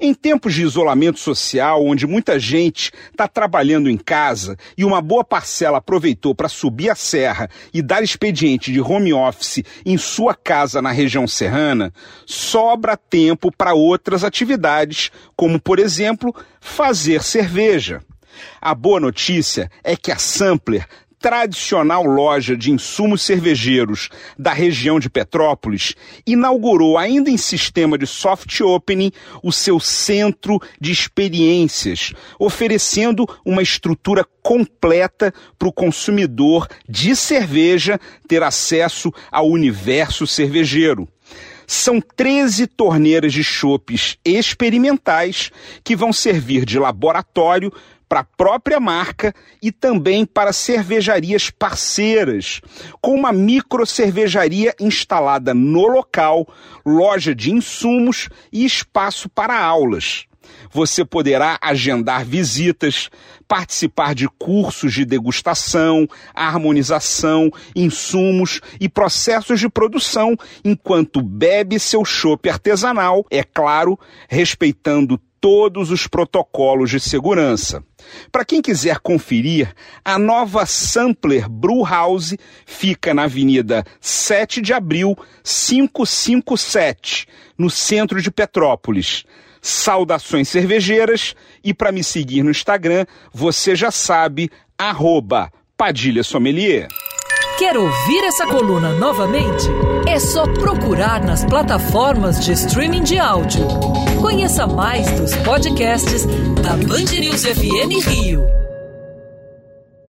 Em tempos de isolamento social, onde muita gente está trabalhando em casa e uma boa parcela aproveitou para subir a serra e dar expediente de home office em sua casa na região serrana, sobra tempo para outras atividades, como, por exemplo, fazer cerveja. A boa notícia é que a Sampler tradicional loja de insumos cervejeiros da região de Petrópolis, inaugurou, ainda em sistema de soft opening, o seu centro de experiências, oferecendo uma estrutura completa para o consumidor de cerveja ter acesso ao universo cervejeiro. São 13 torneiras de chopes experimentais que vão servir de laboratório para a própria marca e também para cervejarias parceiras, com uma micro cervejaria instalada no local, loja de insumos e espaço para aulas. Você poderá agendar visitas, participar de cursos de degustação, harmonização, insumos e processos de produção, enquanto bebe seu chopp artesanal, é claro, respeitando todos os protocolos de segurança. Para quem quiser conferir, a nova Sampler Brew House fica na Avenida 7 de Abril, 557, no centro de Petrópolis. Saudações cervejeiras e para me seguir no Instagram, você já sabe, arroba Padilha Sommelier. Quer ouvir essa coluna novamente? É só procurar nas plataformas de streaming de áudio. Conheça mais dos podcasts da Band News FM Rio.